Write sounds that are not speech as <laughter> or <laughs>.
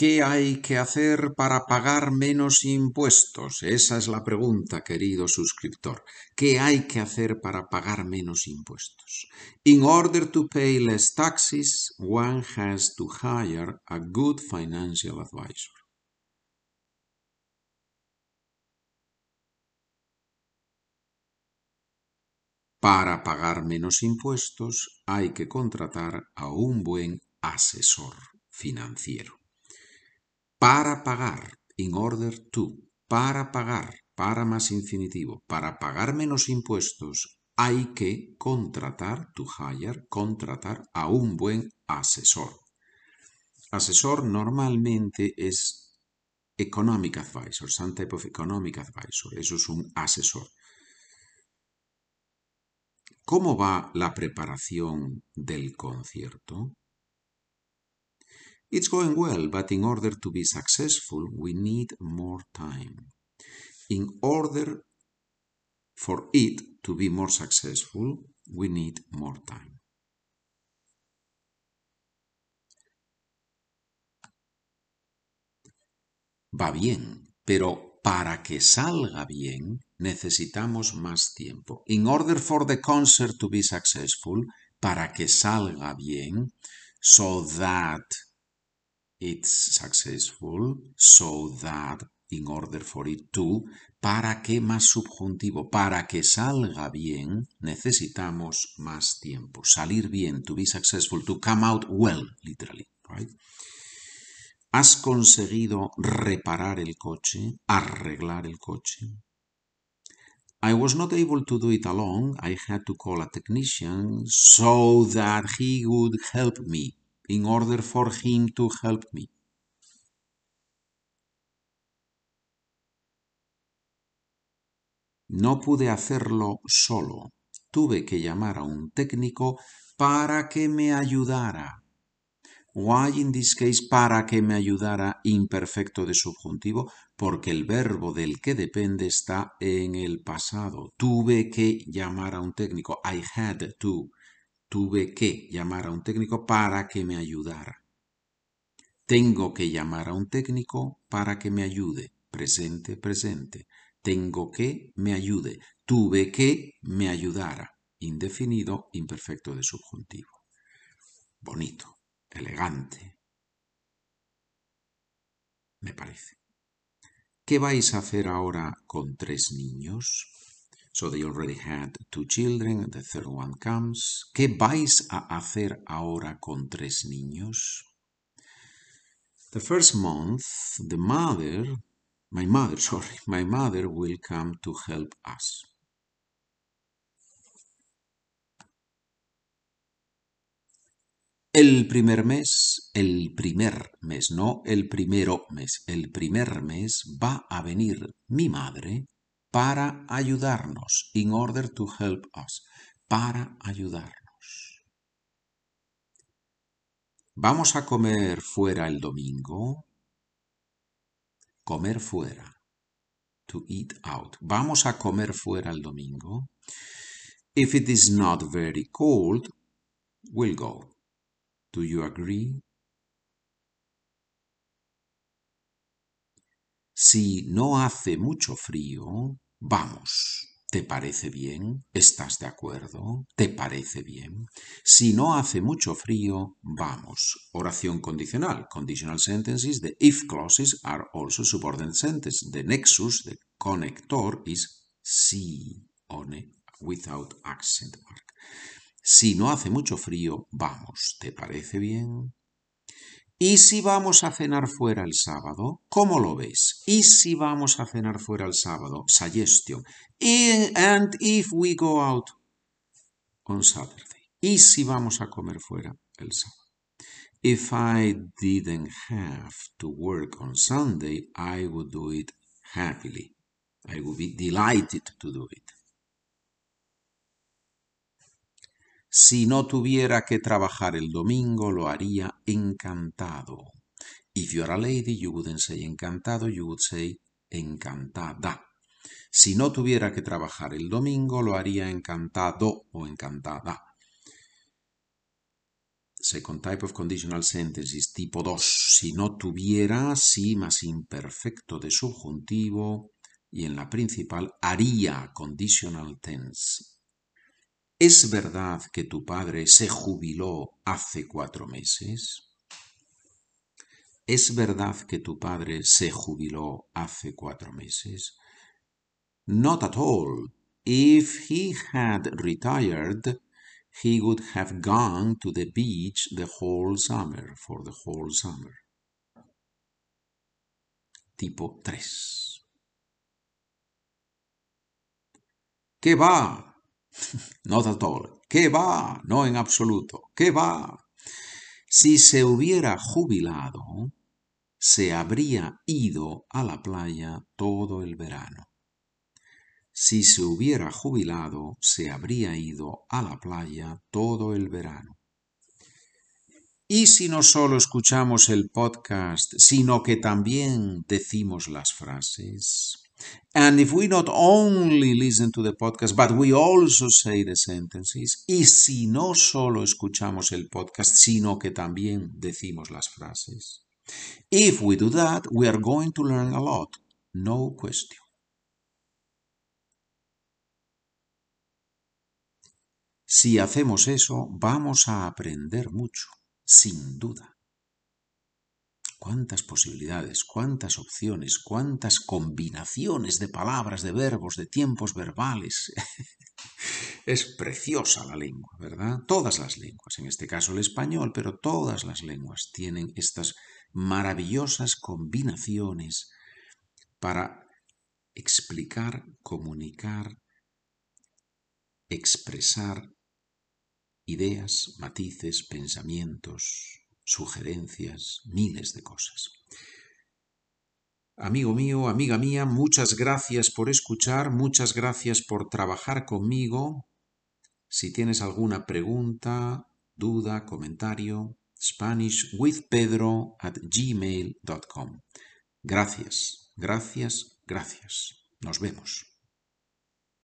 ¿Qué hay que hacer para pagar menos impuestos? Esa es la pregunta, querido suscriptor. ¿Qué hay que hacer para pagar menos impuestos? In order to pay less taxes, one has to hire a good financial advisor. Para pagar menos impuestos hay que contratar a un buen asesor financiero para pagar, in order to, para pagar, para más infinitivo, para pagar menos impuestos, hay que contratar, to hire, contratar a un buen asesor. Asesor normalmente es economic advisor, some type of economic advisor, eso es un asesor. ¿Cómo va la preparación del concierto? It's going well, but in order to be successful, we need more time. In order for it to be more successful, we need more time. Va bien, pero para que salga bien necesitamos más tiempo. In order for the concert to be successful, para que salga bien, so that it's successful so that in order for it to, para que más subjuntivo, para que salga bien, necesitamos más tiempo. Salir bien, to be successful, to come out well, literally, right? ¿Has conseguido reparar el coche, arreglar el coche? I was not able to do it alone. I had to call a technician so that he would help me in order for him to help me. No pude hacerlo solo. Tuve que llamar a un técnico para que me ayudara. Why in this case para que me ayudara imperfecto de subjuntivo? Porque el verbo del que depende está en el pasado. Tuve que llamar a un técnico. I had to tuve que llamar a un técnico para que me ayudara. Tengo que llamar a un técnico para que me ayude. Presente, presente. Tengo que me ayude. Tuve que me ayudara. Indefinido, imperfecto de subjuntivo. Bonito, elegante. Me parece. ¿Qué vais a hacer ahora con tres niños? So they already had two children, the third one comes. ¿Qué vais a hacer ahora con tres niños? The first month, the mother, my mother, <laughs> sorry, my mother will come to help us. El primer mes, el primer mes, no el primero mes, el primer mes va a venir mi madre para ayudarnos, in order to help us, para ayudarnos. ¿Vamos a comer fuera el domingo? Comer fuera. To eat out. ¿Vamos a comer fuera el domingo? If it is not very cold, we'll go. Do you agree? Si no hace mucho frío, vamos. ¿Te parece bien? ¿Estás de acuerdo? ¿Te parece bien? Si no hace mucho frío, vamos. Oración condicional. Conditional sentences. The if clauses are also subordinate sentences. The nexus, the connector, is si, one, without accent mark. Si no hace mucho frío, vamos. ¿Te parece bien? ¿Y si vamos a cenar fuera el sábado? ¿Cómo lo ves? ¿Y si vamos a cenar fuera el sábado? Suggestion. And if we go out on Saturday. ¿Y si vamos a comer fuera el sábado? If I didn't have to work on Sunday, I would do it happily. I would be delighted to do it. Si no tuviera que trabajar el domingo, lo haría encantado. If you're a lady, you wouldn't say encantado, you would say encantada. Si no tuviera que trabajar el domingo, lo haría encantado o encantada. Second type of conditional sentences, tipo 2. Si no tuviera, sí más imperfecto de subjuntivo. Y en la principal, haría conditional tense. ¿Es verdad que tu padre se jubiló hace cuatro meses? ¿Es verdad que tu padre se jubiló hace cuatro meses? Not at all. If he had retired, he would have gone to the beach the whole summer, for the whole summer. Tipo 3. ¿Qué va? Not at all. ¿Qué va? No en absoluto. ¿Qué va? Si se hubiera jubilado, se habría ido a la playa todo el verano. Si se hubiera jubilado, se habría ido a la playa todo el verano. Y si no solo escuchamos el podcast, sino que también decimos las frases. And if we not only listen to the podcast, but we also say the sentences. Y si no solo escuchamos el podcast, sino que también decimos las frases. If we do that, we are going to learn a lot. No question. Si hacemos eso, vamos a aprender mucho, sin duda. Cuántas posibilidades, cuántas opciones, cuántas combinaciones de palabras, de verbos, de tiempos verbales. <laughs> es preciosa la lengua, ¿verdad? Todas las lenguas, en este caso el español, pero todas las lenguas tienen estas maravillosas combinaciones para explicar, comunicar, expresar ideas, matices, pensamientos, sugerencias, miles de cosas. Amigo mío, amiga mía, muchas gracias por escuchar, muchas gracias por trabajar conmigo. Si tienes alguna pregunta, duda, comentario, SpanishWithPedro at gmail.com. Gracias, gracias, gracias. Nos vemos.